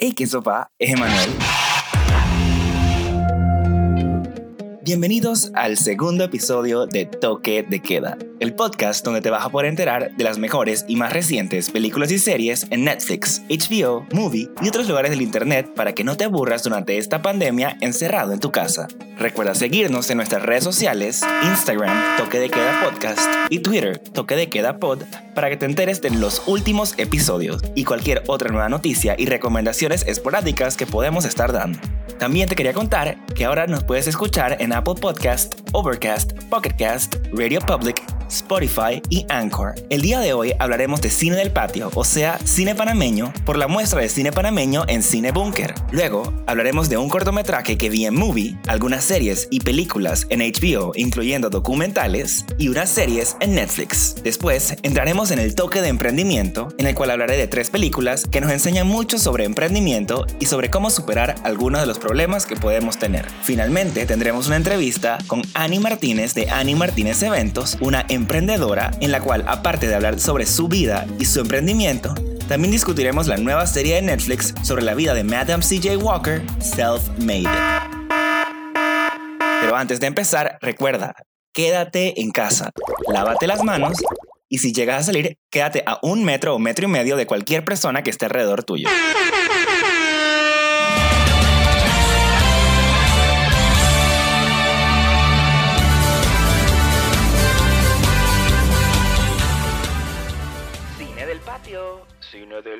Hey, qué sopa, es Emanuel. Bienvenidos al segundo episodio de Toque de Queda, el podcast donde te vas a poder enterar de las mejores y más recientes películas y series en Netflix, HBO, Movie y otros lugares del internet para que no te aburras durante esta pandemia encerrado en tu casa. Recuerda seguirnos en nuestras redes sociales, Instagram, Toque de Queda Podcast y Twitter, Toque de Queda Pod, para que te enteres de los últimos episodios y cualquier otra nueva noticia y recomendaciones esporádicas que podemos estar dando. También te quería contar que ahora nos puedes escuchar en Apple Podcast, Overcast, Pocketcast, Radio Public, Spotify y Anchor. El día de hoy hablaremos de cine del patio, o sea, cine panameño, por la muestra de cine panameño en Cine Bunker. Luego hablaremos de un cortometraje que vi en Movie, algunas series y películas en HBO, incluyendo documentales, y unas series en Netflix. Después entraremos en el toque de emprendimiento, en el cual hablaré de tres películas que nos enseñan mucho sobre emprendimiento y sobre cómo superar algunos de los problemas que podemos tener. Finalmente tendremos una entrevista con Annie Martínez de Annie Martínez Eventos, una en la cual, aparte de hablar sobre su vida y su emprendimiento, también discutiremos la nueva serie de Netflix sobre la vida de Madame CJ Walker, Self-Made. Pero antes de empezar, recuerda, quédate en casa, lávate las manos y si llegas a salir, quédate a un metro o metro y medio de cualquier persona que esté alrededor tuyo.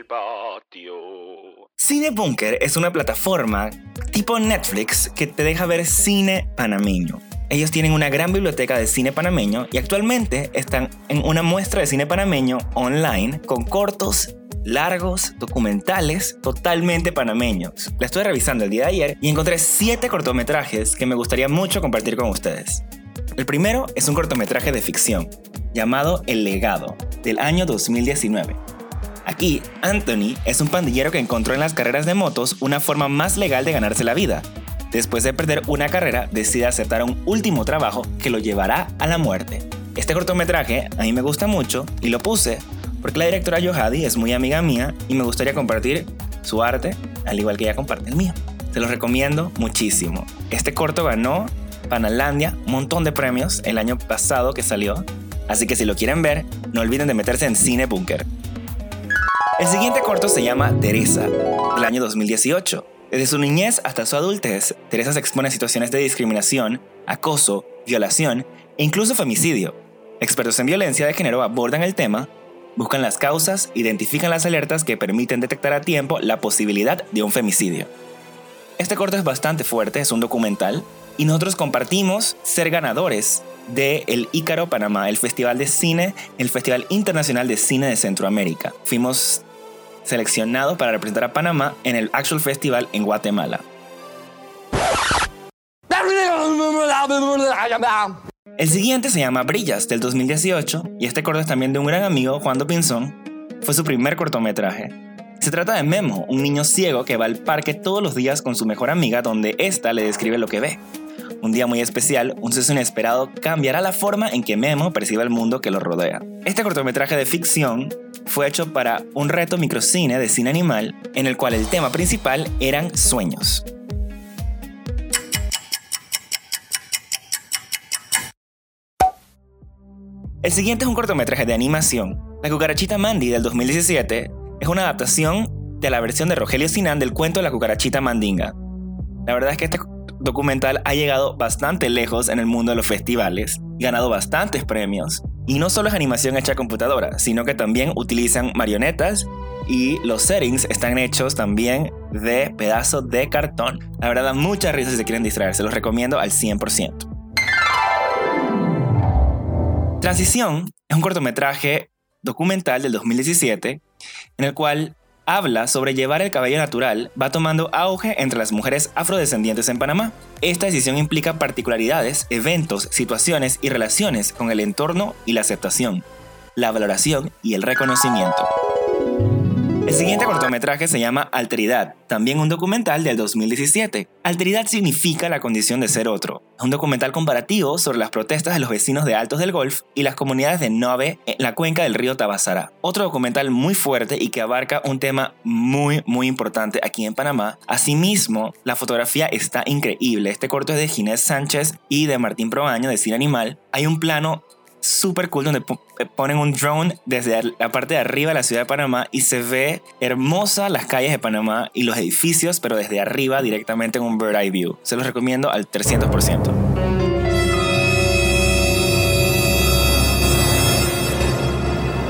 Patio. Cine Bunker es una plataforma tipo Netflix que te deja ver cine panameño. Ellos tienen una gran biblioteca de cine panameño y actualmente están en una muestra de cine panameño online con cortos largos, documentales, totalmente panameños. La estoy revisando el día de ayer y encontré 7 cortometrajes que me gustaría mucho compartir con ustedes. El primero es un cortometraje de ficción llamado El legado, del año 2019. Aquí, Anthony es un pandillero que encontró en las carreras de motos una forma más legal de ganarse la vida. Después de perder una carrera, decide aceptar un último trabajo que lo llevará a la muerte. Este cortometraje a mí me gusta mucho y lo puse porque la directora Yohadi es muy amiga mía y me gustaría compartir su arte, al igual que ella comparte el mío. Se lo recomiendo muchísimo. Este corto ganó Panalandia un montón de premios el año pasado que salió, así que si lo quieren ver, no olviden de meterse en Cine Bunker. El siguiente corto se llama Teresa, del año 2018. Desde su niñez hasta su adultez, Teresa se expone a situaciones de discriminación, acoso, violación e incluso femicidio. Expertos en violencia de género abordan el tema, buscan las causas, identifican las alertas que permiten detectar a tiempo la posibilidad de un femicidio. Este corto es bastante fuerte, es un documental, y nosotros compartimos ser ganadores de el Ícaro Panamá, el Festival de Cine, el Festival Internacional de Cine de Centroamérica. Fuimos seleccionado para representar a Panamá en el Actual Festival en Guatemala. El siguiente se llama Brillas del 2018 y este corto es también de un gran amigo, Juan Pinzón. Fue su primer cortometraje. Se trata de Memo, un niño ciego que va al parque todos los días con su mejor amiga donde ésta le describe lo que ve. Un día muy especial, un suceso inesperado cambiará la forma en que Memo percibe el mundo que lo rodea. Este cortometraje de ficción fue hecho para un reto microcine de cine animal en el cual el tema principal eran sueños. El siguiente es un cortometraje de animación. La cucarachita Mandy del 2017 es una adaptación de la versión de Rogelio Sinan del cuento la cucarachita Mandinga. La verdad es que este documental ha llegado bastante lejos en el mundo de los festivales, ganado bastantes premios. Y no solo es animación hecha a computadora, sino que también utilizan marionetas y los settings están hechos también de pedazos de cartón. La verdad da mucha risa si se quieren distraer, se los recomiendo al 100%. Transición es un cortometraje documental del 2017 en el cual habla sobre llevar el cabello natural va tomando auge entre las mujeres afrodescendientes en Panamá. Esta decisión implica particularidades, eventos, situaciones y relaciones con el entorno y la aceptación, la valoración y el reconocimiento. El siguiente cortometraje se llama Alteridad, también un documental del 2017. Alteridad significa la condición de ser otro. Es un documental comparativo sobre las protestas de los vecinos de Altos del Golf y las comunidades de Nove en la cuenca del río Tabasara. Otro documental muy fuerte y que abarca un tema muy muy importante aquí en Panamá. Asimismo, la fotografía está increíble. Este corto es de Ginés Sánchez y de Martín Proaño de Cine Animal. Hay un plano súper cool donde eh, ponen un drone desde la parte de arriba de la ciudad de Panamá y se ve hermosa las calles de Panamá y los edificios, pero desde arriba directamente en un bird eye view. Se los recomiendo al 300%.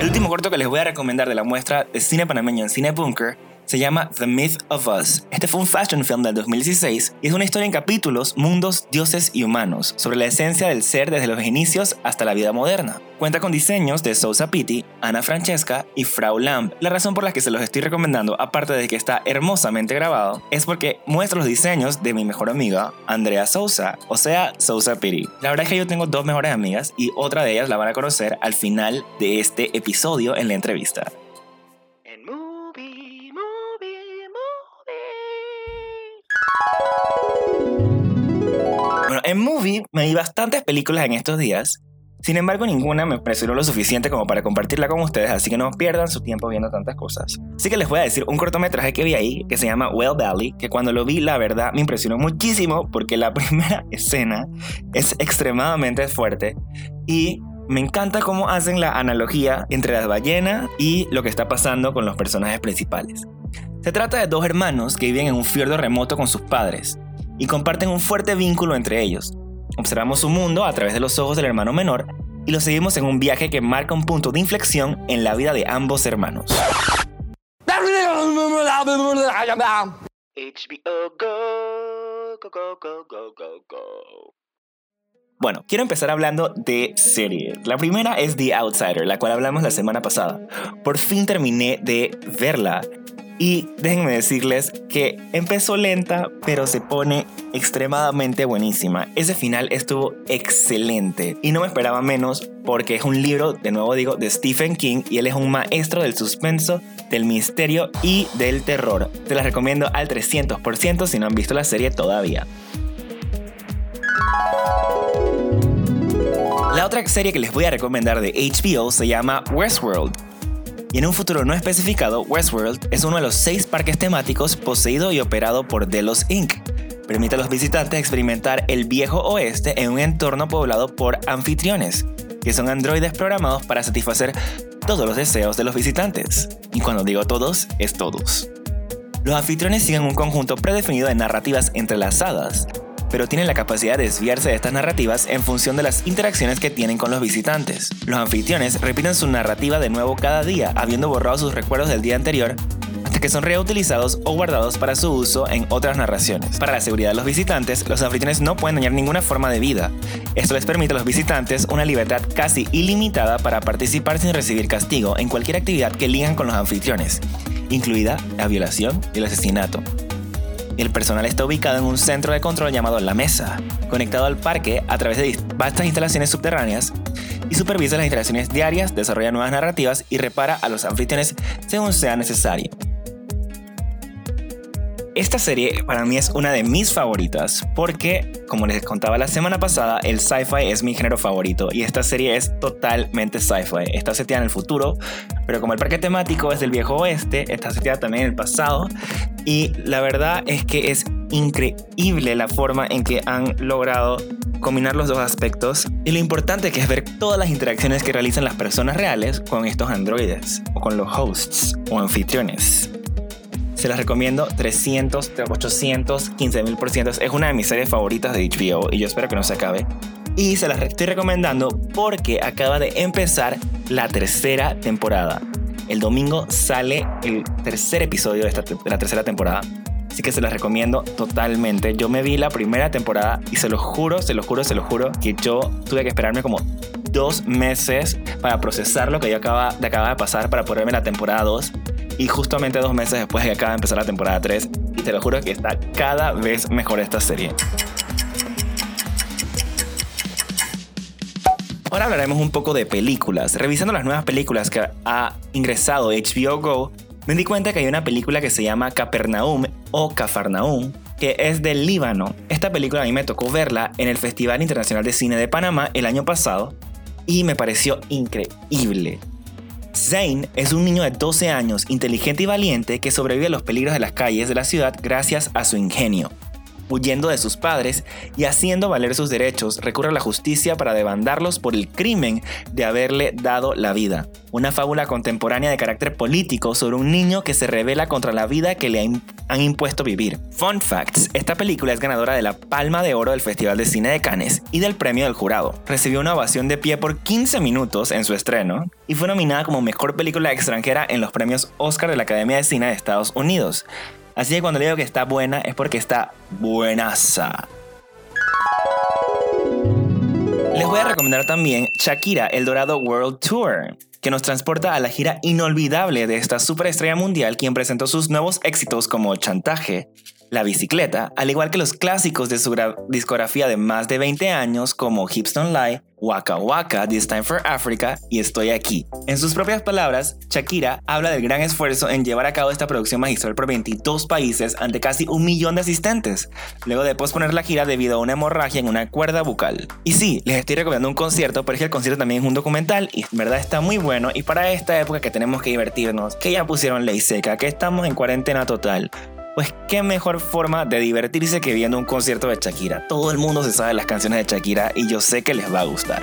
El último corto que les voy a recomendar de la muestra de cine panameño en Cine Bunker se llama The Myth of Us. Este fue un fashion film del 2016 y es una historia en capítulos, mundos, dioses y humanos, sobre la esencia del ser desde los inicios hasta la vida moderna. Cuenta con diseños de Sousa Pitti, Ana Francesca y Frau Lamb. La razón por la que se los estoy recomendando, aparte de que está hermosamente grabado, es porque muestra los diseños de mi mejor amiga, Andrea Sousa, o sea, Sousa Pitti. La verdad es que yo tengo dos mejores amigas y otra de ellas la van a conocer al final de este episodio en la entrevista. Movie me vi bastantes películas en estos días. Sin embargo, ninguna me impresionó lo suficiente como para compartirla con ustedes, así que no pierdan su tiempo viendo tantas cosas. Así que les voy a decir un cortometraje que vi ahí, que se llama Well Valley, que cuando lo vi, la verdad, me impresionó muchísimo porque la primera escena es extremadamente fuerte y me encanta cómo hacen la analogía entre las ballenas y lo que está pasando con los personajes principales. Se trata de dos hermanos que viven en un fiordo remoto con sus padres y comparten un fuerte vínculo entre ellos. Observamos su mundo a través de los ojos del hermano menor y lo seguimos en un viaje que marca un punto de inflexión en la vida de ambos hermanos. Bueno, quiero empezar hablando de series. La primera es The Outsider, la cual hablamos la semana pasada. Por fin terminé de verla y déjenme decirles que empezó lenta, pero se pone extremadamente buenísima. Ese final estuvo excelente y no me esperaba menos porque es un libro, de nuevo digo, de Stephen King y él es un maestro del suspenso, del misterio y del terror. Te la recomiendo al 300% si no han visto la serie todavía. La otra serie que les voy a recomendar de HBO se llama Westworld y en un futuro no especificado, Westworld es uno de los seis parques temáticos poseído y operado por Delos Inc. Permite a los visitantes experimentar el viejo oeste en un entorno poblado por anfitriones, que son androides programados para satisfacer todos los deseos de los visitantes. Y cuando digo todos, es todos. Los anfitriones siguen un conjunto predefinido de narrativas entrelazadas, pero tienen la capacidad de desviarse de estas narrativas en función de las interacciones que tienen con los visitantes. Los anfitriones repiten su narrativa de nuevo cada día, habiendo borrado sus recuerdos del día anterior hasta que son reutilizados o guardados para su uso en otras narraciones. Para la seguridad de los visitantes, los anfitriones no pueden dañar ninguna forma de vida. Esto les permite a los visitantes una libertad casi ilimitada para participar sin recibir castigo en cualquier actividad que ligan con los anfitriones, incluida la violación y el asesinato. El personal está ubicado en un centro de control llamado La Mesa, conectado al parque a través de vastas instalaciones subterráneas y supervisa las instalaciones diarias, desarrolla nuevas narrativas y repara a los anfitriones según sea necesario. Esta serie para mí es una de mis favoritas porque, como les contaba la semana pasada, el sci-fi es mi género favorito y esta serie es totalmente sci-fi. Está seteada en el futuro, pero como el parque temático es del viejo oeste, está seteada también en el pasado y la verdad es que es increíble la forma en que han logrado combinar los dos aspectos y lo importante que es ver todas las interacciones que realizan las personas reales con estos androides o con los hosts o anfitriones. Se las recomiendo 300, 800, 15 mil por ciento. Es una de mis series favoritas de HBO y yo espero que no se acabe. Y se las estoy recomendando porque acaba de empezar la tercera temporada. El domingo sale el tercer episodio de, esta, de la tercera temporada. Así que se las recomiendo totalmente. Yo me vi la primera temporada y se lo juro, se lo juro, se lo juro que yo tuve que esperarme como dos meses para procesar lo que yo acaba acaba de pasar para ponerme la temporada 2 y justamente dos meses después de que acaba de empezar la temporada 3 y te lo juro que está cada vez mejor esta serie. Ahora hablaremos un poco de películas. Revisando las nuevas películas que ha ingresado HBO Go, me di cuenta que hay una película que se llama Capernaum o Cafarnaum, que es del Líbano. Esta película a mí me tocó verla en el Festival Internacional de Cine de Panamá el año pasado y me pareció increíble. Zane es un niño de 12 años, inteligente y valiente, que sobrevive a los peligros de las calles de la ciudad gracias a su ingenio huyendo de sus padres y haciendo valer sus derechos, recurre a la justicia para demandarlos por el crimen de haberle dado la vida. Una fábula contemporánea de carácter político sobre un niño que se revela contra la vida que le han impuesto vivir. Fun facts, esta película es ganadora de la Palma de Oro del Festival de Cine de Cannes y del Premio del Jurado. Recibió una ovación de pie por 15 minutos en su estreno y fue nominada como Mejor Película Extranjera en los premios Oscar de la Academia de Cine de Estados Unidos. Así que cuando le digo que está buena es porque está buenaza. Les voy a recomendar también Shakira, el Dorado World Tour, que nos transporta a la gira inolvidable de esta superestrella mundial quien presentó sus nuevos éxitos como Chantaje, La Bicicleta, al igual que los clásicos de su discografía de más de 20 años como Hips Don't Lie, Waka Waka, This Time for Africa y Estoy aquí. En sus propias palabras, Shakira habla del gran esfuerzo en llevar a cabo esta producción magistral por 22 países ante casi un millón de asistentes, luego de posponer la gira debido a una hemorragia en una cuerda bucal. Y sí, les estoy recomendando un concierto, pero es que el concierto también es un documental y en verdad está muy bueno y para esta época que tenemos que divertirnos, que ya pusieron ley seca, que estamos en cuarentena total, pues qué mejor forma de divertirse que viendo un concierto de Shakira. Todo el mundo se sabe las canciones de Shakira y yo sé que les va a gustar.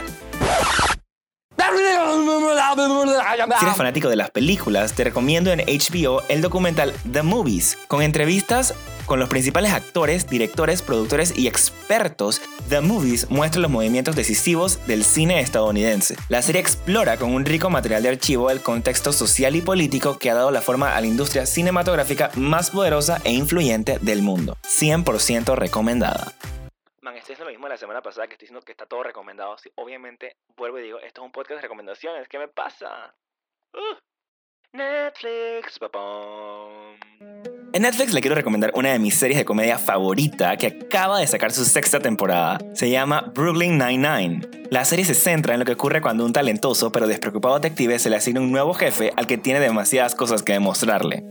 Si eres fanático de las películas, te recomiendo en HBO el documental The Movies, con entrevistas con los principales actores, directores, productores y expertos. The Movies muestra los movimientos decisivos del cine estadounidense. La serie explora con un rico material de archivo el contexto social y político que ha dado la forma a la industria cinematográfica más poderosa e influyente del mundo. 100% recomendada. Man, estoy haciendo lo mismo la semana pasada que estoy diciendo que está todo recomendado. obviamente vuelvo y digo, esto es un podcast de recomendaciones. ¿Qué me pasa? Uh. Netflix, papá. En Netflix le quiero recomendar una de mis series de comedia favorita que acaba de sacar su sexta temporada. Se llama Brooklyn Nine-Nine. La serie se centra en lo que ocurre cuando un talentoso pero despreocupado detective se le asigna un nuevo jefe al que tiene demasiadas cosas que demostrarle.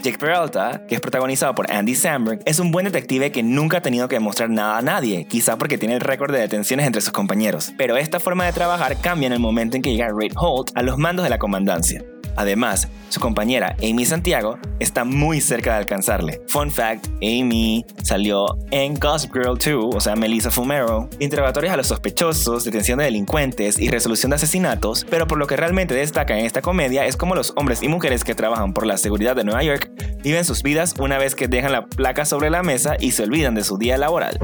Jake Peralta, que es protagonizado por Andy Samberg, es un buen detective que nunca ha tenido que demostrar nada a nadie, quizá porque tiene el récord de detenciones entre sus compañeros. Pero esta forma de trabajar cambia en el momento en que llega Ray Holt a los mandos de la comandancia. Además, su compañera Amy Santiago está muy cerca de alcanzarle. Fun fact, Amy salió en Gossip Girl 2, o sea, Melissa Fumero, interrogatorios a los sospechosos, detención de delincuentes y resolución de asesinatos, pero por lo que realmente destaca en esta comedia es cómo los hombres y mujeres que trabajan por la seguridad de Nueva York viven sus vidas una vez que dejan la placa sobre la mesa y se olvidan de su día laboral.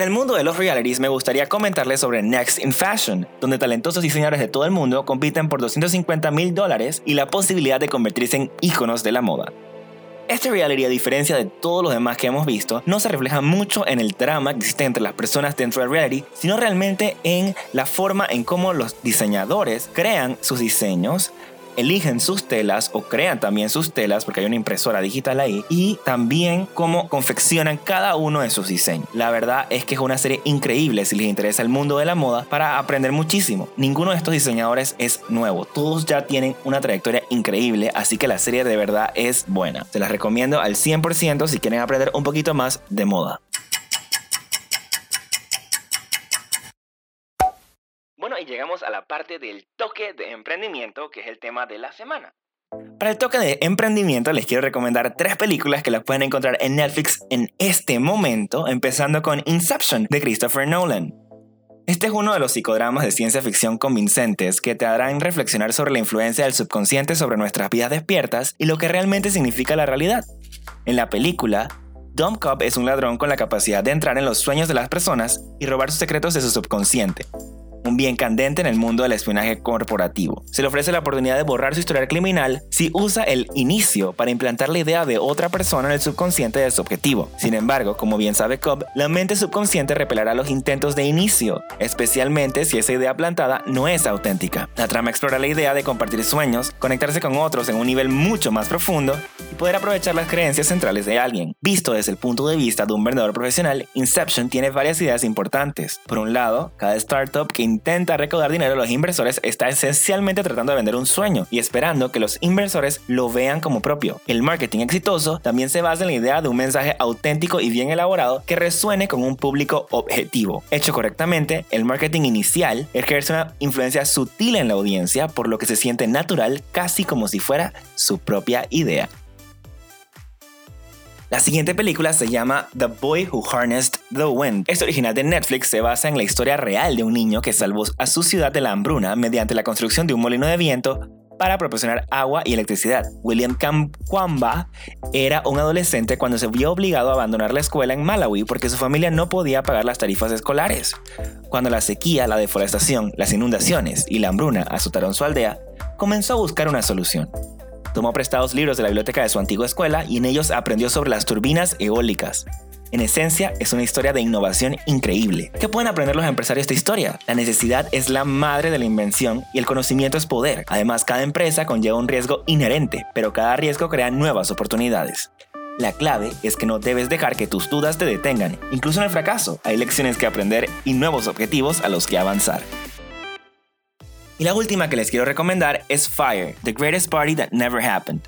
En el mundo de los realities me gustaría comentarles sobre Next in Fashion, donde talentosos diseñadores de todo el mundo compiten por 250 mil dólares y la posibilidad de convertirse en íconos de la moda. Este reality, a diferencia de todos los demás que hemos visto, no se refleja mucho en el drama que existe entre las personas dentro del reality, sino realmente en la forma en cómo los diseñadores crean sus diseños, eligen sus telas o crean también sus telas porque hay una impresora digital ahí y también cómo confeccionan cada uno de sus diseños. La verdad es que es una serie increíble si les interesa el mundo de la moda para aprender muchísimo. Ninguno de estos diseñadores es nuevo, todos ya tienen una trayectoria increíble, así que la serie de verdad es buena. Se las recomiendo al 100% si quieren aprender un poquito más de moda. y llegamos a la parte del toque de emprendimiento, que es el tema de la semana. Para el toque de emprendimiento les quiero recomendar tres películas que las pueden encontrar en Netflix en este momento, empezando con Inception de Christopher Nolan. Este es uno de los psicodramas de ciencia ficción convincentes que te harán reflexionar sobre la influencia del subconsciente sobre nuestras vidas despiertas y lo que realmente significa la realidad. En la película, Dom Cobb es un ladrón con la capacidad de entrar en los sueños de las personas y robar sus secretos de su subconsciente, un bien candente en el mundo del espionaje corporativo. Se le ofrece la oportunidad de borrar su historial criminal si usa el inicio para implantar la idea de otra persona en el subconsciente de su objetivo. Sin embargo, como bien sabe Cobb, la mente subconsciente repelará los intentos de inicio, especialmente si esa idea plantada no es auténtica. La trama explora la idea de compartir sueños, conectarse con otros en un nivel mucho más profundo y poder aprovechar las creencias centrales de alguien. Visto desde el punto de vista de un vendedor profesional, Inception tiene varias ideas importantes. Por un lado, cada startup que intenta recaudar dinero de los inversores está esencialmente tratando de vender un sueño y esperando que los inversores lo vean como propio. El marketing exitoso también se basa en la idea de un mensaje auténtico y bien elaborado que resuene con un público objetivo. Hecho correctamente, el marketing inicial ejerce una influencia sutil en la audiencia, por lo que se siente natural casi como si fuera su propia idea. La siguiente película se llama The Boy Who Harnessed the Wind. Esta original de Netflix se basa en la historia real de un niño que salvó a su ciudad de la hambruna mediante la construcción de un molino de viento para proporcionar agua y electricidad. William Kamkwamba era un adolescente cuando se vio obligado a abandonar la escuela en Malawi porque su familia no podía pagar las tarifas escolares. Cuando la sequía, la deforestación, las inundaciones y la hambruna azotaron su aldea, comenzó a buscar una solución. Tomó prestados libros de la biblioteca de su antigua escuela y en ellos aprendió sobre las turbinas eólicas. En esencia, es una historia de innovación increíble. ¿Qué pueden aprender los empresarios de esta historia? La necesidad es la madre de la invención y el conocimiento es poder. Además, cada empresa conlleva un riesgo inherente, pero cada riesgo crea nuevas oportunidades. La clave es que no debes dejar que tus dudas te detengan. Incluso en el fracaso, hay lecciones que aprender y nuevos objetivos a los que avanzar. Y la última que les quiero recomendar es Fire, The Greatest Party That Never Happened.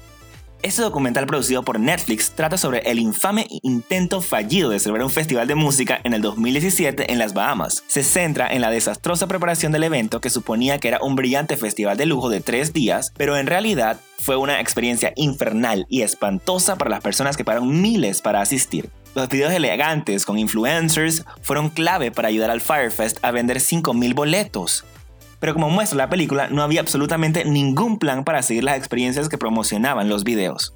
Este documental producido por Netflix trata sobre el infame intento fallido de celebrar un festival de música en el 2017 en las Bahamas. Se centra en la desastrosa preparación del evento que suponía que era un brillante festival de lujo de tres días, pero en realidad fue una experiencia infernal y espantosa para las personas que pagaron miles para asistir. Los videos elegantes con influencers fueron clave para ayudar al Firefest a vender 5.000 boletos pero como muestra la película, no había absolutamente ningún plan para seguir las experiencias que promocionaban los videos.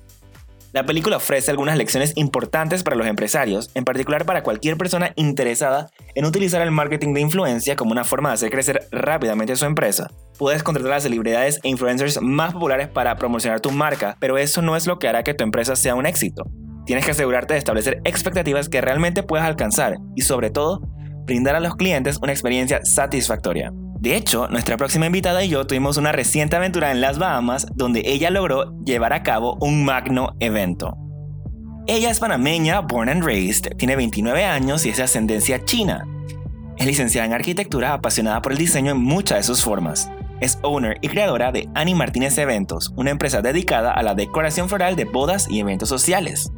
La película ofrece algunas lecciones importantes para los empresarios, en particular para cualquier persona interesada en utilizar el marketing de influencia como una forma de hacer crecer rápidamente su empresa. Puedes contratar a las celebridades e influencers más populares para promocionar tu marca, pero eso no es lo que hará que tu empresa sea un éxito. Tienes que asegurarte de establecer expectativas que realmente puedas alcanzar y sobre todo, brindar a los clientes una experiencia satisfactoria. De hecho, nuestra próxima invitada y yo tuvimos una reciente aventura en las Bahamas donde ella logró llevar a cabo un magno evento. Ella es panameña, born and raised, tiene 29 años y es de ascendencia china. Es licenciada en arquitectura, apasionada por el diseño en muchas de sus formas. Es owner y creadora de Ani Martínez Eventos, una empresa dedicada a la decoración floral de bodas y eventos sociales.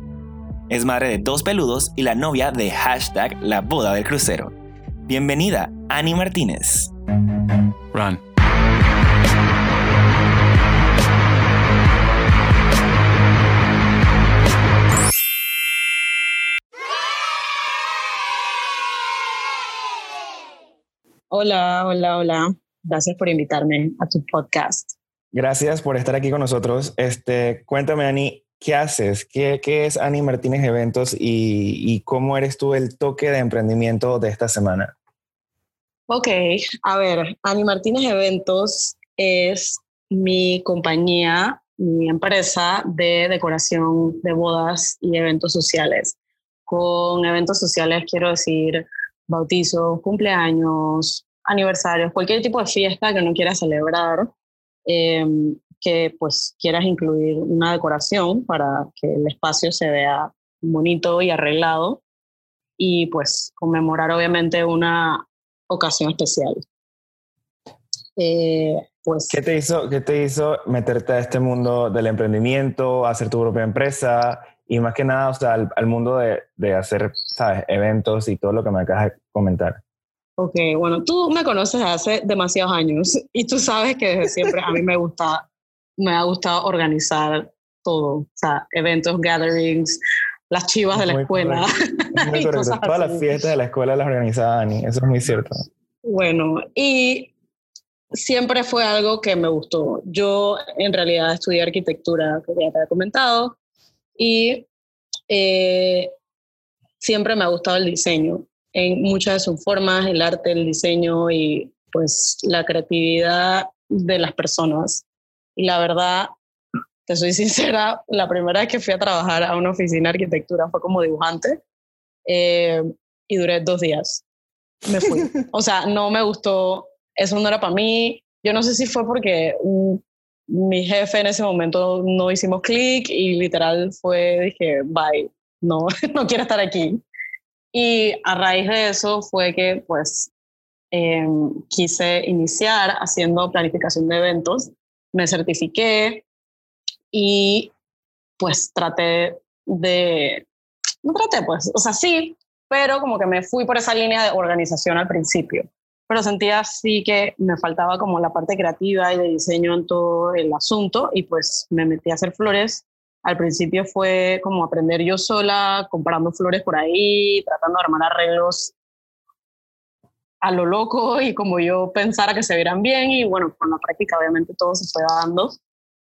Es madre de dos peludos y la novia de hashtag La Boda del Crucero. Bienvenida, Ani Martínez. Run. Hola, hola, hola. Gracias por invitarme a tu podcast. Gracias por estar aquí con nosotros. Este, cuéntame, Ani, ¿qué haces? ¿Qué, qué es Ani Martínez Eventos y, y, cómo eres tú el toque de emprendimiento de esta semana? Ok, a ver, Ani Martínez Eventos es mi compañía, mi empresa de decoración de bodas y eventos sociales. Con eventos sociales quiero decir bautizos, cumpleaños, aniversarios, cualquier tipo de fiesta que no quieras celebrar, eh, que pues quieras incluir una decoración para que el espacio se vea bonito y arreglado y pues conmemorar obviamente una ocasión especial. Eh, pues, ¿Qué, te hizo, ¿Qué te hizo meterte a este mundo del emprendimiento, hacer tu propia empresa y más que nada, o sea, al, mundo de, de, hacer, sabes, eventos y todo lo que me acabas de comentar? Ok, bueno, tú me conoces hace demasiados años y tú sabes que desde siempre a mí me gusta, me ha gustado organizar todo, o sea, eventos, gatherings, las chivas de la escuela. Todas las fiestas de la escuela las organizaba Ani, eso es muy cierto. Bueno, y siempre fue algo que me gustó. Yo en realidad estudié arquitectura, como ya te había comentado, y eh, siempre me ha gustado el diseño en muchas de sus formas, el arte, el diseño y pues la creatividad de las personas. Y la verdad, te soy sincera, la primera vez que fui a trabajar a una oficina de arquitectura fue como dibujante eh, y duré dos días. Me fui. o sea, no me gustó, eso no era para mí. Yo no sé si fue porque mi jefe en ese momento no hicimos clic y literal fue, dije, bye, no, no quiero estar aquí. Y a raíz de eso fue que pues em, quise iniciar haciendo planificación de eventos. Me certifiqué y pues traté de, no traté pues, o sea, sí, pero como que me fui por esa línea de organización al principio. Pero sentía sí que me faltaba como la parte creativa y de diseño en todo el asunto y pues me metí a hacer flores. Al principio fue como aprender yo sola, comprando flores por ahí, tratando de armar arreglos a lo loco y como yo pensara que se vieran bien y bueno, con la práctica obviamente todo se fue dando.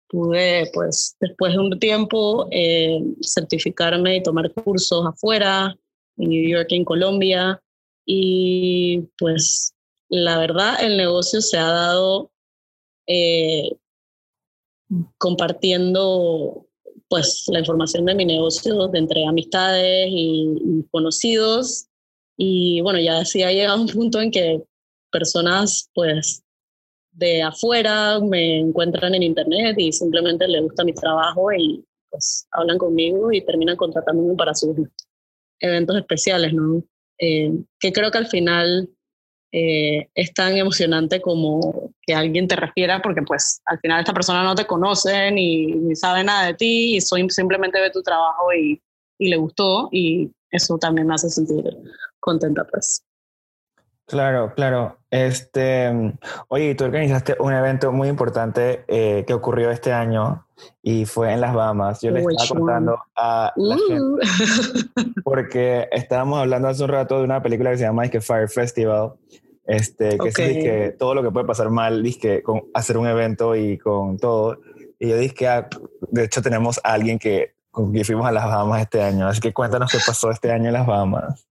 Pude pues después de un tiempo eh, certificarme y tomar cursos afuera, en New York, en Colombia. Y pues la verdad el negocio se ha dado eh, compartiendo pues la información de mi negocio entre amistades y, conocidos. Y bueno, ya sí ha llegado un punto en que personas pues de afuera me encuentran en internet y simplemente les gusta mi trabajo y pues hablan conmigo y terminan contratándome para sus eventos especiales, ¿no? Eh, que creo que al final eh, es tan emocionante como que alguien te refiera, porque pues al final esta persona no te conoce ni, ni sabe nada de ti y soy, simplemente ve tu trabajo y, y le gustó y eso también me hace sentir contenta pues. Claro, claro. Este, oye, tú organizaste un evento muy importante eh, que ocurrió este año y fue en las Bahamas. Yo le estaba contando a la gente uh. porque estábamos hablando hace un rato de una película que se llama que Fire Festival, este, que es que todo lo que puede pasar mal, que con hacer un evento y con todo. Y yo dije que, ah, de hecho, tenemos a alguien que con quien fuimos a las Bahamas este año. Así que cuéntanos qué pasó este año en las Bahamas.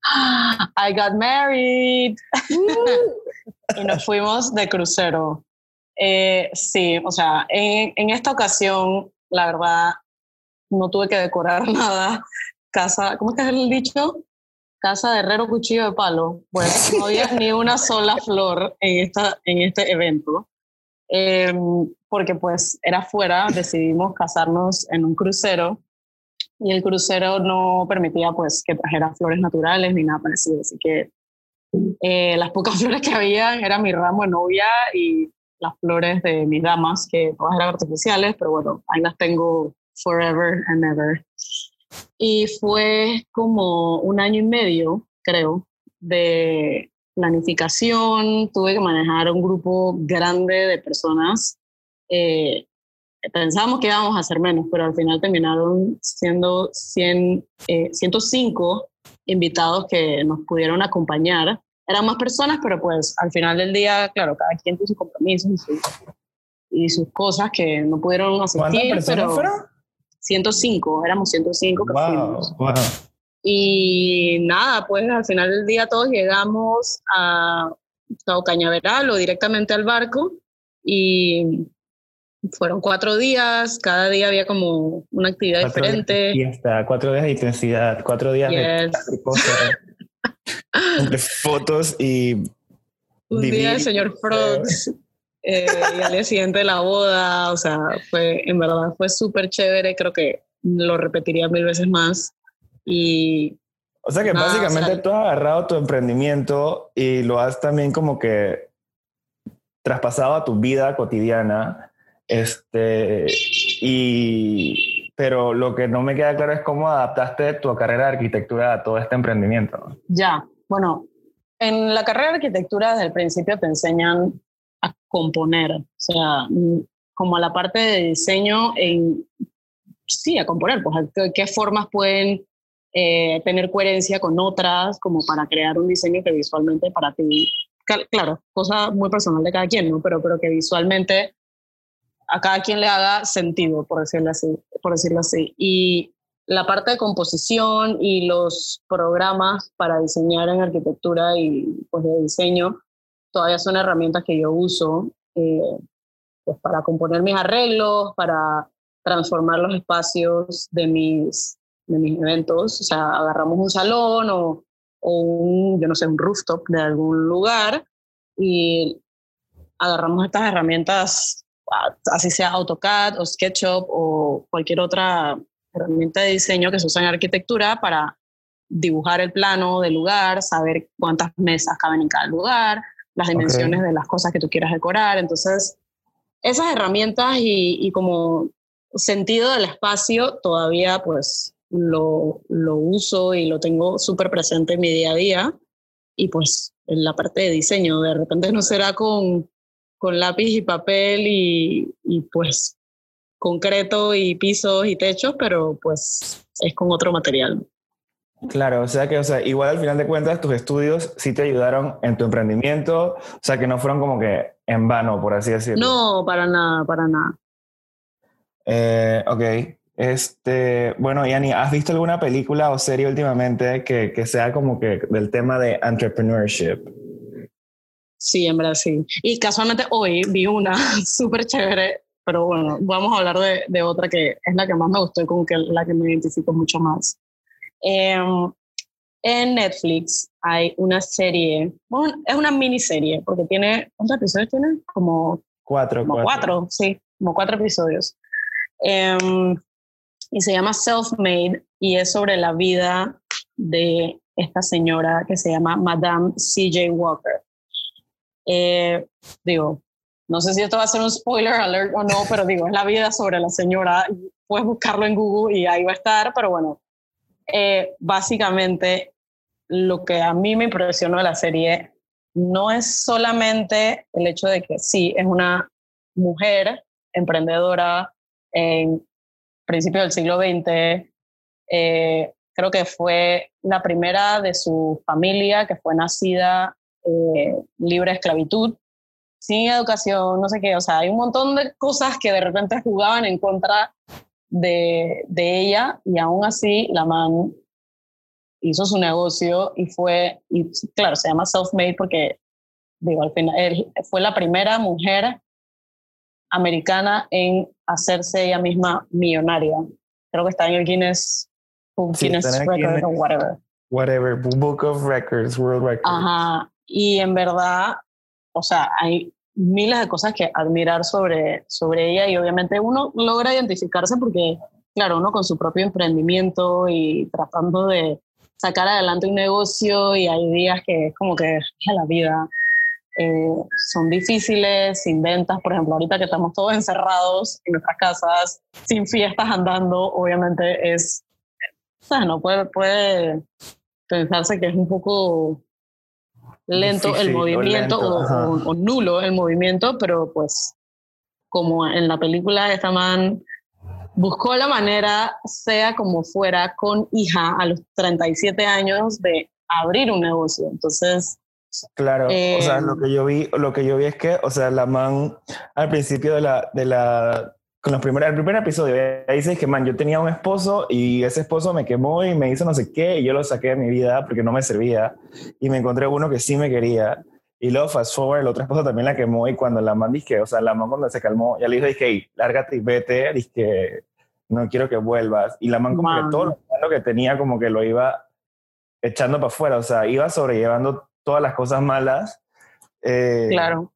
I got married. y nos fuimos de crucero. Eh, sí, o sea, en, en, esta ocasión, la verdad, no tuve que decorar nada. Casa, ¿cómo es que es el dicho? Casa de herrero, cuchillo de palo. Pues no había ni una sola flor en, esta, en este evento. Em, porque pues era fuera, decidimos casarnos en un crucero y el crucero no permitía pues que trajera flores naturales ni nada parecido, así que eh, las pocas flores que había era mi ramo de novia y las flores de mis damas, que todas eran artificiales, pero bueno, ahí las tengo forever and ever. Y fue como un año y medio, creo, de planificación, tuve que manejar un grupo grande de personas. Eh, pensábamos que íbamos a hacer menos, pero al final terminaron siendo 100, 105 eh, invitados que nos pudieron acompañar. Eran más personas, pero pues al final del día, claro, cada quien tiene sus compromisos y, sus, cosas que no pudieron asistir. ¿Cuántas personas fueron? 105, éramos 105 que fuimos. Y nada, pues al final del día todos llegamos a, a Cañaveral o directamente al barco y fueron cuatro días, cada día había como una actividad diferente. Fiesta, cuatro días de intensidad, cuatro días de entre fotos y un día del señor Frogs eh, y al día siguiente la boda, o sea, fue en verdad fue súper chévere, creo que lo repetiría mil veces más. Y o sea que básicamente tú has agarrado tu emprendimiento y lo has también como que traspasado a tu vida cotidiana este, y, pero lo que no me queda claro es cómo adaptaste tu carrera de arquitectura a todo este emprendimiento. Ya, bueno, en la carrera de arquitectura desde el principio te enseñan a componer, o sea, como a la parte de diseño, en, sí, a componer, pues qué formas pueden eh, tener coherencia con otras, como para crear un diseño que visualmente para ti, claro, cosa muy personal de cada quien, ¿no? Pero, pero que visualmente a cada quien le haga sentido, por decirlo así. Por decirlo así. Y la parte de composición y los programas para diseñar en arquitectura y pues, de diseño todavía son herramientas que yo uso eh, pues, para componer mis arreglos, para transformar los espacios de mis, de mis eventos. O sea, agarramos un salón o, o un, yo no sé, un rooftop de algún lugar y agarramos estas herramientas así sea AutoCAD o SketchUp o cualquier otra herramienta de diseño que se usa en arquitectura para dibujar el plano del lugar, saber cuántas mesas caben en cada lugar, las dimensiones de las cosas que tú quieras decorar. Entonces, esas herramientas y, y como sentido del espacio todavía pues lo, lo uso y lo tengo súper presente en mi día a día. Y pues en la parte de diseño, de repente no será con, con lápiz y papel y, y pues concreto y pisos y techos, pero pues es con otro material. Claro, o sea que, o sea, igual al final de cuentas tus estudios sí te ayudaron en tu emprendimiento, o sea que no fueron como que en vano, por así decirlo. No, para nada, para nada. Eh, ok, este, bueno, Yani, ¿has visto alguna película o serie últimamente que, que sea como que del tema de entrepreneurship? Sí, en verdad sí. Y casualmente hoy vi una súper chévere, pero bueno, vamos a hablar de, de, otra que es la que más me gustó y con que la que me identifico mucho más. Eh, en Netflix hay una serie, bueno, es una miniserie, porque tiene, ¿cuántos episodios tiene? Como cuatro. Como cuatro, cuatro sí, como cuatro episodios. Eh, y se llama Self-Made y es sobre la vida de esta señora que se llama Madame C.J. Walker. Eh, digo, no sé si esto va a ser un spoiler alert o no, pero digo, es la vida sobre la señora. Puedes buscarlo en Google y ahí va a estar, pero bueno, eh, básicamente lo que a mí me impresionó de la serie no es solamente el hecho de que sí, es una mujer emprendedora en principios del siglo XX. Eh, creo que fue la primera de su familia que fue nacida eh, libre de esclavitud, sin educación, no sé qué. O sea, hay un montón de cosas que de repente jugaban en contra de, de ella y aún así la man hizo su negocio y fue, y claro, se llama self-made porque, digo, al final, él fue la primera mujer americana en hacerse ella misma millonaria. Creo que está en el Guinness, sí, Guinness Record Guinness, o whatever. Whatever, Book of Records, World Records. Ajá, y en verdad, o sea, hay miles de cosas que admirar sobre, sobre ella y obviamente uno logra identificarse porque, claro, uno con su propio emprendimiento y tratando de sacar adelante un negocio y hay días que es como que la vida eh, son difíciles, sin ventas, por ejemplo, ahorita que estamos todos encerrados en nuestras casas, sin fiestas andando, obviamente es, o sea, no puede, puede pensarse que es un poco lento el movimiento o, lento, o, o, nulo el movimiento, pero pues como en la película esta man buscó la manera, sea como fuera, con hija a los 37 años de abrir un negocio. Entonces, Claro, eh, o sea, lo que yo vi, lo que yo vi es que, o sea, la man al principio de la, de la, con los primeros, el primer episodio, ahí dice que, man, yo tenía un esposo y ese esposo me quemó y me hizo no sé qué y yo lo saqué de mi vida porque no me servía y me encontré uno que sí me quería y luego fast forward, el otro esposo también la quemó y cuando la man dije, o sea, la man cuando se calmó, ya le dijo, dije, hey, lárgate y vete, dije, no quiero que vuelvas y la man como man. que todo lo que tenía como que lo iba echando para afuera, o sea, iba sobrellevando todas las cosas malas. Eh, claro.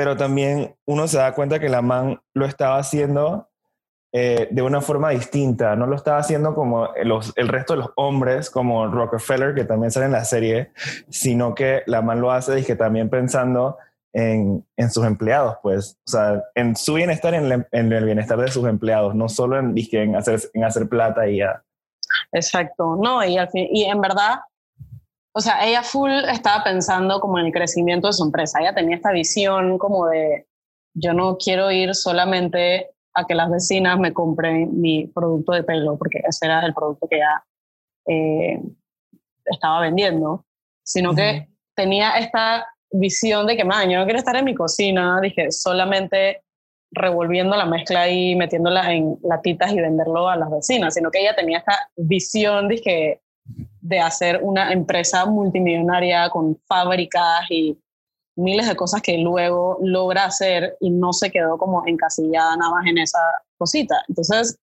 Pero también uno se da cuenta que la man lo estaba haciendo eh, de una forma distinta, no lo estaba haciendo como los, el resto de los hombres, como Rockefeller, que también sale en la serie, sino que la man lo hace y que también pensando en, en, sus empleados, pues, o sea, en su bienestar, en, el, en el bienestar de sus empleados, no solo en, en, hacer, en hacer plata y ya. Exacto, no, y, al fin, y en verdad o sea, ella full estaba pensando como en el crecimiento de su empresa. Ella tenía esta visión como de, yo no quiero ir solamente a que las vecinas me compren mi producto de pelo, porque ese era el producto que ella eh, estaba vendiendo, sino uh -huh. que tenía esta visión de que, man, yo no quiero estar en mi cocina, dije, solamente revolviendo la mezcla y metiéndola en latitas y venderlo a las vecinas, sino que ella tenía esta visión, dije, de hacer una empresa multimillonaria con fábricas y miles de cosas que luego logra hacer y no se quedó como encasillada nada más en esa cosita. Entonces,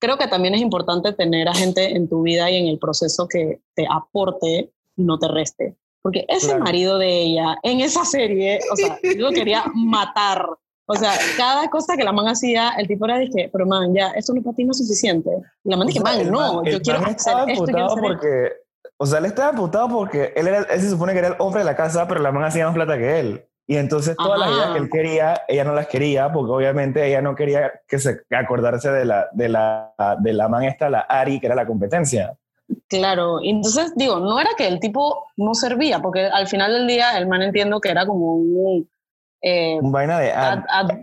creo que también es importante tener a gente en tu vida y en el proceso que te aporte y no te reste. Porque ese claro. marido de ella en esa serie, o sea, yo lo quería matar. O sea, cada cosa que la man hacía, el tipo era dije, pero man, ya, esto no para ti no es suficiente. Y la man dije, man, no, yo quiero hacer esto. Quiero hacer porque O sea, él estaba apuntado porque él, era, él se supone que era el hombre de la casa, pero la man hacía más plata que él. Y entonces todas las ideas que él quería, ella no las quería, porque obviamente ella no quería que se acordarse de la, de la, de la man esta, la Ari, que era la competencia. Claro, entonces digo, no era que el tipo no servía, porque al final del día el man entiendo que era como un... Eh, un vaina de ad,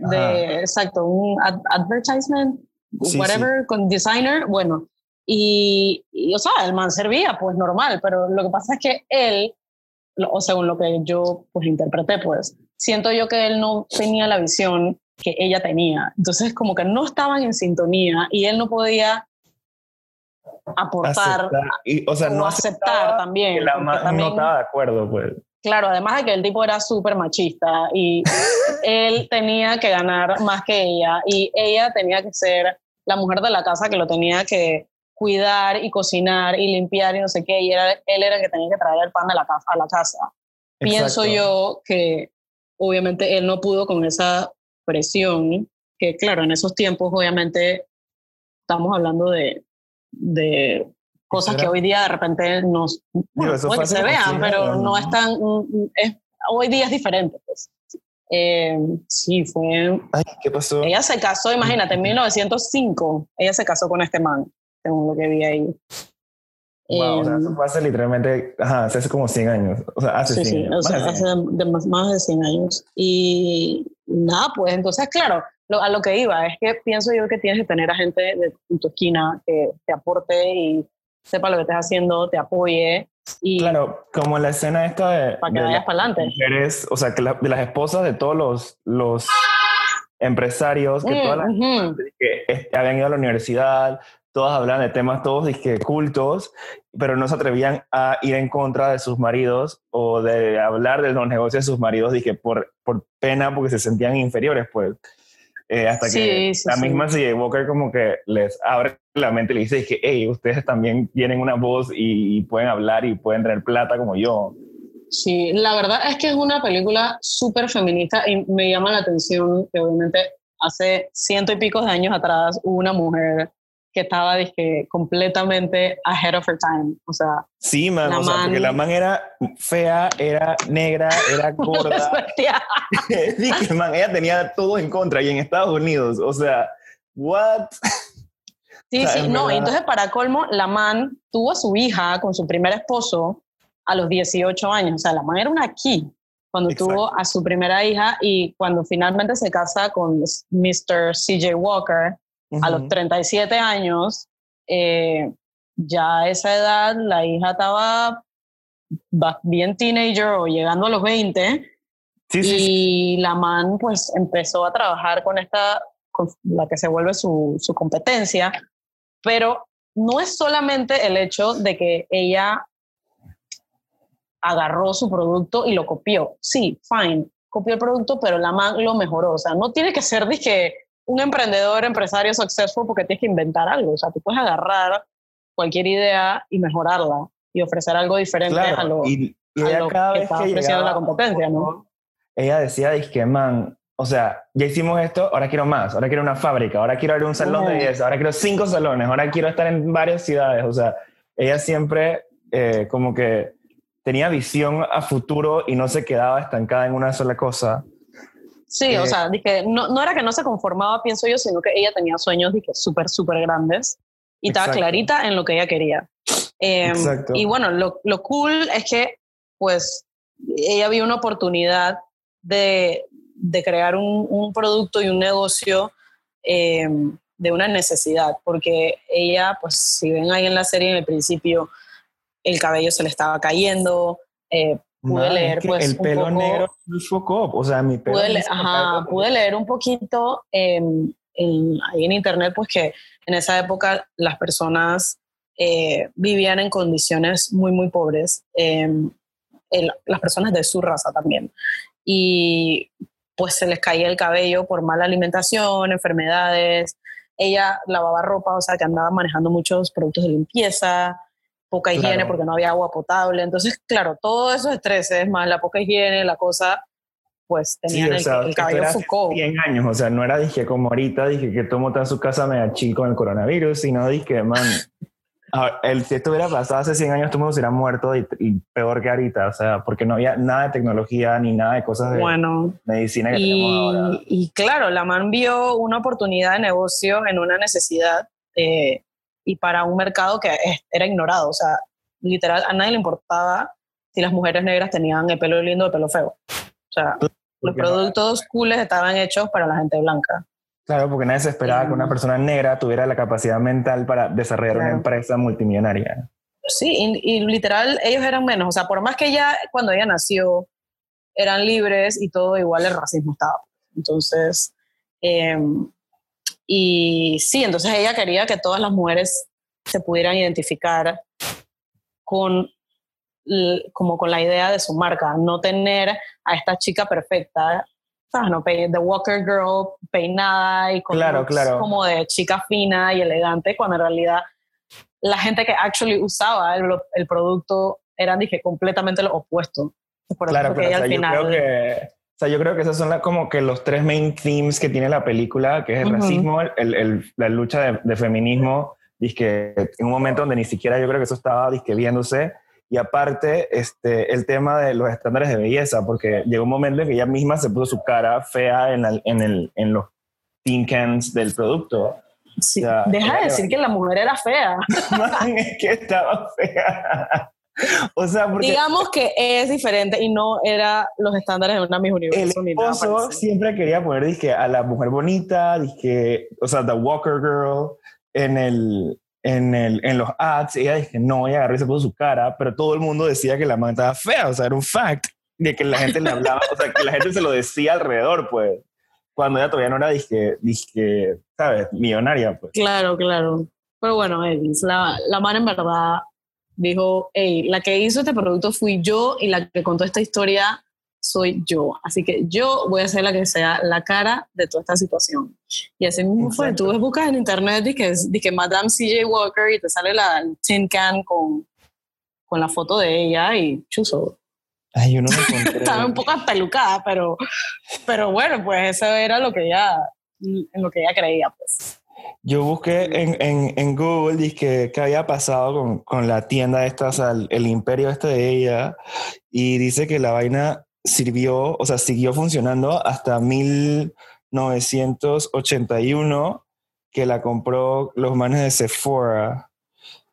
de, exacto, un advertisement, whatever, con designer, bueno, y, y, o sea, el man servía, pues normal, pero lo que pasa es que él o según lo que yo pues interpreté, pues siento yo que él no tenía la visión que ella tenía. Entonces como que no estaban en sintonía y él no podía aportar y, o, sea, no aceptar también. Que la también, no estaba de acuerdo, pues. Claro, además de que el tipo era súper machista y él tenía que ganar más que ella y ella tenía que ser la mujer de la casa que lo tenía que cuidar y cocinar y limpiar y no sé qué, y era, él era el que tenía que traer el pan a la, casa, a la casa. Pienso yo que obviamente él no pudo con esa presión, que claro, en esos tiempos obviamente estamos hablando de, de cosas que hoy día de repente nos se vean, pero no, están, es, hoy día es diferente. Pues. Eh, sí, fue... Ay, ¿qué pasó? Ella se casó, imagínate, en 1905, ella se casó con este man según lo que vi ahí. Wow, o sea, eso fue hace literalmente, ajá, hace como 100 años. O sea, hace sí, 100 sí, o sea, hace de más, más, de 100 años. Y nada, pues entonces, claro, lo, a lo que iba es que pienso yo que tienes que tener a gente de tu esquina que te aporte y sepa lo que estés haciendo, te apoye. Y claro, como la escena esta de. Para que vayas para adelante. Mujeres, o sea, que de las esposas de todos los, los empresarios, que todas las mm, que habían ido a la universidad, todas hablaban de temas todos dije, cultos, pero no se atrevían a ir en contra de sus maridos o de hablar de los negocios de sus maridos, dije, por, por pena, porque se sentían inferiores, pues. Eh, hasta que la misma C.J. Walker como que les abre la mente y le dice que, hey, ustedes también tienen una voz y, pueden hablar y pueden tener plata como yo. Sí, la verdad es que es una película súper feminista y me llama la atención que obviamente hace ciento y pico de años atrás hubo una mujer que estaba dije, completamente ahead of her time. O sea, sí, man, o sea, porque la man era fea, era negra, era gorda. dije, man, ella tenía todo en contra y en Estados Unidos, o sea, what? Sí, sí, no, entonces para colmo, la man tuvo a su hija con su primer esposo a los 18 años, o sea, la man era una key cuando tuvo a su primera hija y cuando finalmente se casa con Mr. CJ Walker, a los 37 años, eh, ya a esa edad la hija estaba bien teenager o llegando a los 20. y la man pues empezó a trabajar con esta, con la que se vuelve su, su competencia, pero no es solamente el hecho de que ella agarró su producto y lo copió. Sí, fine, copió el producto, pero la man lo mejoró. O sea, no tiene que ser de que un emprendedor, empresario successful porque tienes que inventar algo. O sea, tú puedes agarrar cualquier idea y mejorarla y ofrecer algo diferente a lo, y, a cada que vez está ofreciendo la competencia, ¿no? Ella decía, que man, o sea, ya hicimos esto, ahora quiero más, ahora quiero una fábrica, ahora quiero abrir un salón de 10, ahora quiero cinco salones, ahora quiero estar en varias ciudades. O sea, ella siempre eh, como que tenía visión a futuro y no se quedaba estancada en una sola cosa. Sí, o eh, sea, dije, no, no, era que no se conformaba, pienso yo, sino que ella tenía sueños súper, súper grandes y estaba clarita en lo que ella quería. Eh, y bueno, lo, lo, cool es que, pues, ella vio una oportunidad de, de crear un, un, producto y un negocio em, de una necesidad, porque ella, pues, si ven ahí en la serie en el principio, el cabello se le estaba cayendo, eh, pude leer pues el pelo un poco, negro o sea mi pelo pude, ajá, pude leer un poquito en, ahí en internet pues que en esa época las personas eh, vivían en condiciones muy muy pobres em, las personas de su raza también. Y pues se les caía el cabello por mala alimentación enfermedades. Ella lavaba ropa o sea que andaba manejando muchos productos de limpieza poca higiene porque no había agua potable. Entonces, claro, todos esos estreses, más la poca higiene, la cosa, pues tenían el, el, cabello Foucault. 100 años, o sea, no era, dije, como ahorita, dije que todo está en su casa me chill con el coronavirus, sino dije, man, Ahora, el, si esto hubiera pasado hace 100 años, tú me hubieras muerto y, y peor que ahorita, o sea, porque no había nada de tecnología ni nada de cosas de Bueno, medicina que tenemos ahora. y, y claro, la man vio una oportunidad de negocio en una necesidad eh, y para un mercado que era ignorado. O sea, literal, a nadie le importaba si las mujeres negras tenían el pelo lindo o el pelo feo. O sea, los productos cooles estaban hechos para la gente blanca. Claro, porque nadie se esperaba que una Mm. persona negra tuviera la capacidad mental para desarrollar una Claro. empresa multimillonaria. Sí, y, y literal, ellos eran menos. O sea, por más que ella, cuando ella nació, eran libres y todo, igual el racismo estaba. Entonces, eh, y sí, entonces ella quería que todas las mujeres se pudieran identificar con, como con la idea de su marca, no tener a esta chica perfecta, ¿sabes? No, The Walker Girl peinada y con Claro, claro. como de chica fina y elegante, cuando en realidad la gente que actually usaba el, el producto eran dije, completamente lo opuesto. Por Claro, pero que o sea, al yo final... creo que, sea, yo creo que esos son la- como que los tres main themes que tiene la película, que es el Ujú. racismo, el, el- la lucha de, de feminismo, que en un momento donde ni siquiera yo creo que eso estaba disque viéndose, y aparte este, el tema de los estándares de belleza, porque llegó un momento en que ella misma se puso su cara fea en, la- en, el, en los tin cans del producto. Sí, ya, Deja ella de decir que la mujer era fea. Man, es que estaba fea. O sea, porque Digamos que es diferente y no era los estándares de una Miss el Universo ni nada esposo siempre quería poner disque, a la mujer bonita, disque, o sea, The Walker Girl, en, el, en, el, en los ads. Ella dije, no, ella agarró y se puso su cara, pero todo el mundo decía que la man estaba fea, o sea, era un fact de que la gente le hablaba, o sea, que la gente se lo decía alrededor, pues, cuando ella todavía no era, disque, disque ¿sabes? Millonaria, pues. Claro, claro. Pero bueno, Elvis, la, la man en verdad dijo, hey, la que hizo este producto fui yo y la que contó esta historia soy yo. Así que yo voy a ser la que sea la cara de toda esta situación. Y así mismo fue. Tú ves, buscas en internet y que, que Madame CJ Walker y te sale la tin can con, con la foto de ella y chuzo. Ay, yo no me. Estaba un poco pelucada, pero, pero bueno, pues eso era lo que ella, en lo que ella creía, pues. Yo busqué en, en, en Google dizque, qué había pasado con, con la tienda esta, o sea, el, el imperio este de ella, y dice que la vaina sirvió, o sea, siguió funcionando hasta 1981, que la compró los manes de Sephora.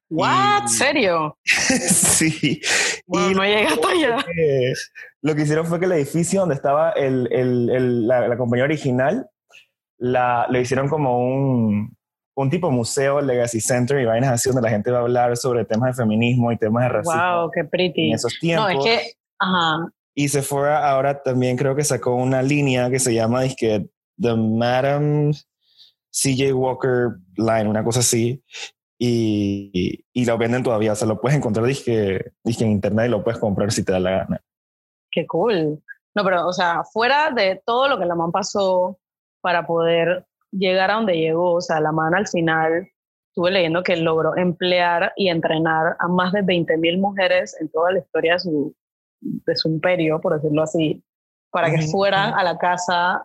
¿What? Y- ¿Serio? sí. Bueno, y no llegué hasta allá. lo que hicieron fue que el edificio donde estaba el, el- el- la, la compañía original, la, lo hicieron como un, un tipo museo, Legacy Center, y vainas así donde la gente va a hablar sobre temas de feminismo y temas de racismo Wow, qué pretty. en esos tiempos. No, es que, ajá, Y Sephora ahora también creo que sacó una línea que se llama dizque, The Madam CJ Walker Line, una cosa así. Y, y, y lo venden todavía, o sea, lo puedes encontrar dizque, dizque en internet y lo puedes comprar si te da la gana. qué cool. No, pero, o sea, fuera de todo lo que la man pasó para poder llegar a donde llegó, o sea, la man al final, estuve leyendo que logró emplear y entrenar a más de 20 mil mujeres en toda la historia de su, de su imperio, por decirlo así, para que fueran a la casa,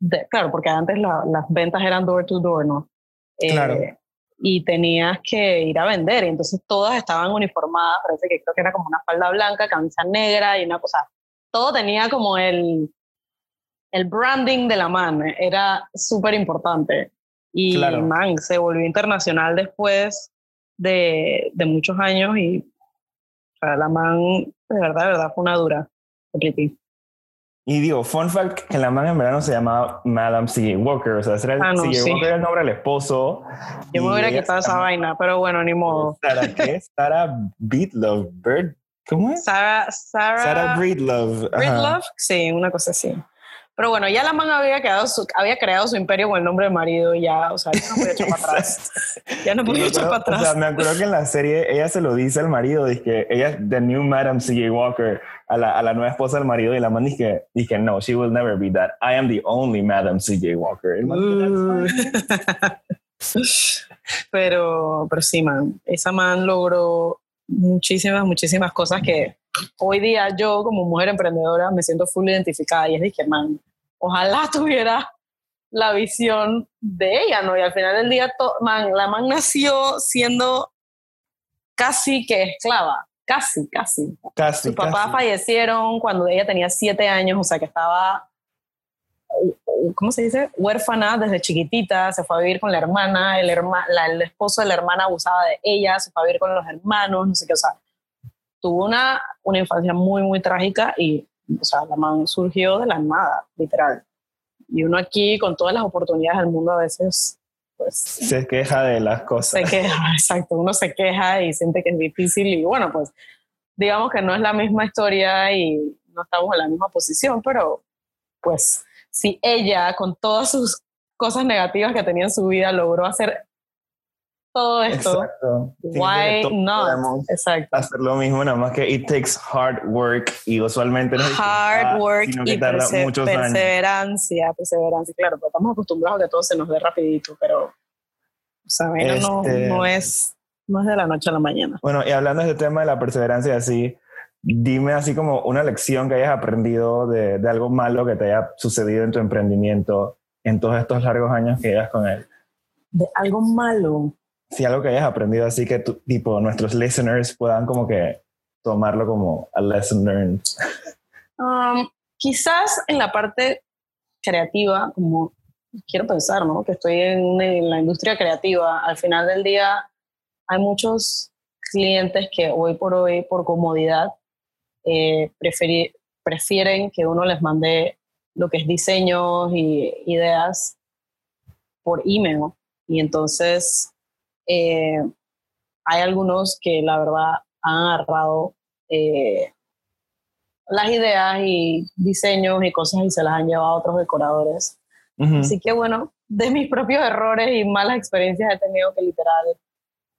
de, claro, porque antes la- las ventas eran door to door, ¿no? Eh, Claro. y tenías que ir a vender, y entonces todas estaban uniformadas, parece que creo que era como una falda blanca, camisa negra y una cosa, todo tenía como el, el branding de la man, era súper importante. Y Claro. man, se volvió internacional después de, de muchos años y o sea, la man, de verdad, de verdad, fue una dura. Y digo, fun fact, que la man en verano se llamaba Madam C.J. Walker, o sea, ese era el, Ah, no, sí. Walker era el nombre del esposo. Yo me hubiera quitado esa vaina, pero bueno, ni modo. Sara, ¿qué? Sara Breedlove, Bird, ¿cómo es? Sarah, Sarah, Sara Breedlove. Breedlove, sí, una cosa así. Pero bueno, ya la man había, quedado su- había creado su imperio con el nombre del marido y ya, o sea, ya no podía echar para atrás. Ya no podía echar para O sea, atrás. me acuerdo que en la serie ella se lo dice al marido, dice que ella es the new Madam C.J. Walker, a la, a la nueva esposa del marido, y la man dice, dice, no, she will never be that. I am the only Madam C.J. Walker. Pero, pero sí, man, esa man logró muchísimas, muchísimas cosas que hoy día yo como mujer emprendedora me siento full identificada y es de que, man, ojalá tuviera la visión de ella, ¿no? Y al final del día, man, la man nació siendo casi que esclava, casi, casi. Casi. Sus papás casi. fallecieron cuando ella tenía siete años, o sea que estaba, ¿cómo se dice? Huérfana desde chiquitita, se fue a vivir con la hermana, el, herma, la- el esposo de la hermana abusaba de ella, se fue a vivir con los hermanos, no sé qué, o sea, tuvo una, una infancia muy, muy trágica y, o sea, la man surgió de la nada, literal. Y uno aquí, con todas las oportunidades del mundo, a veces, pues, Se queja de las cosas. se queja, exacto, uno se queja y siente que es difícil y bueno, pues digamos que no es la misma historia y no estamos en la misma posición, pero pues si ella con todas sus cosas negativas que tenía en su vida logró hacer todo esto, Exacto. Why not? podemos Exacto. hacer lo mismo, nada más que it takes hard work y usualmente no Hard work sino que y tarda perse- muchos años. perseverancia, perseverancia, claro, porque estamos acostumbrados a que todo se nos dé rapidito, pero o sea, bueno, no, Este- no es no es de la noche a la mañana. Bueno, y hablando de este tema de la perseverancia así, dime así como una lección que hayas aprendido de, de algo malo que te haya sucedido en tu emprendimiento en todos estos largos años que llevas con él. De algo malo. Si algo que hayas aprendido así que tu- tipo nuestros listeners puedan como que tomarlo como a lesson learned. Um, quizás en la parte creativa, como quiero pensar, ¿no? Que estoy en, en la industria creativa, al final del día hay muchos clientes que hoy por hoy, por comodidad, eh, prefieren que uno les mande lo que es diseños y ideas por email. Y entonces eh, hay algunos que la verdad han agarrado eh, las ideas y diseños y cosas y se las han llevado a otros decoradores. Ujú. Así que bueno, de mis propios errores y malas experiencias he tenido que literal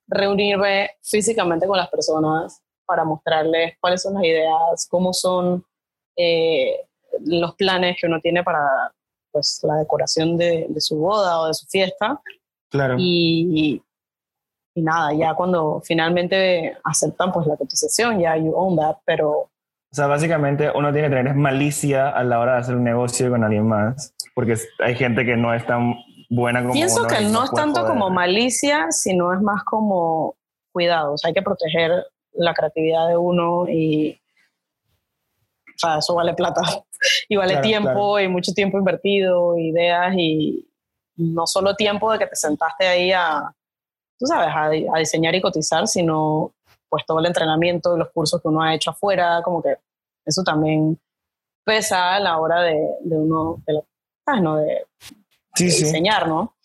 reunirme físicamente con las personas para mostrarles cuáles son las ideas, cómo son eh, los planes que uno tiene para pues, la decoración de, de su boda o de su fiesta. Claro. Y, y nada, ya cuando finalmente aceptan pues la cotización, ya you own that, pero O sea, básicamente uno tiene que tener malicia a la hora de hacer un negocio con alguien más, porque hay gente que no es tan buena como pienso uno que no es tanto como malicia, sino es más como cuidados. Hay que proteger la creatividad de uno y o sea, eso vale plata y vale Claro, tiempo claro. y mucho tiempo invertido, ideas y no solo tiempo de que te sentaste ahí a, tú sabes, a, a diseñar y cotizar, sino pues todo el entrenamiento y los cursos que uno ha hecho afuera, como que eso también pesa a la hora de, de uno, de, la- ¿sabes? ¿no? de, Sí, de sí. diseñar, ¿no?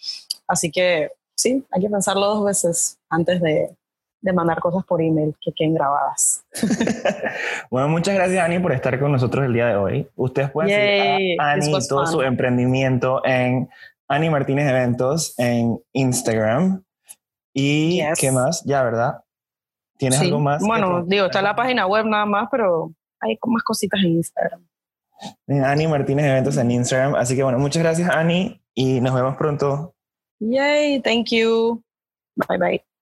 Así que sí, hay que pensarlo dos veces antes de, de mandar cosas por email que queden grabadas. Bueno, muchas gracias, Ani, por estar con nosotros el día de hoy. Ustedes pueden Yay, seguir a Ani todo fun. su emprendimiento en Ani Martínez Eventos en Instagram. ¿Y Yes. qué más? Ya, ¿verdad? ¿Tienes Sí. algo más? Bueno, digo, está la página web nada más, pero hay más cositas en Instagram. Ani Martínez Eventos en Instagram. Así que bueno, muchas gracias, Ani, y nos vemos pronto. Yay, thank you. Bye bye.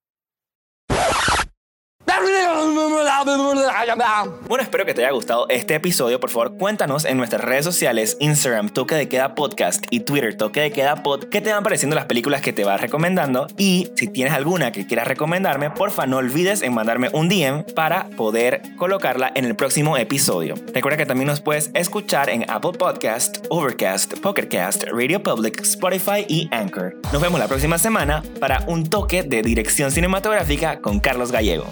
Bueno, espero que te haya gustado este episodio. Por favor, cuéntanos en nuestras redes sociales, Instagram, Toque de Queda Podcast y Twitter, Toque de Queda Pod, qué te van pareciendo las películas que te vas recomendando. Y si tienes alguna que quieras recomendarme, porfa, no olvides en mandarme un DM para poder colocarla en el próximo episodio. Recuerda que también nos puedes escuchar en Apple Podcast, Overcast, Pocketcast, Radio Public, Spotify y Anchor. Nos vemos la próxima semana para un toque de dirección cinematográfica con Carlos Gallego.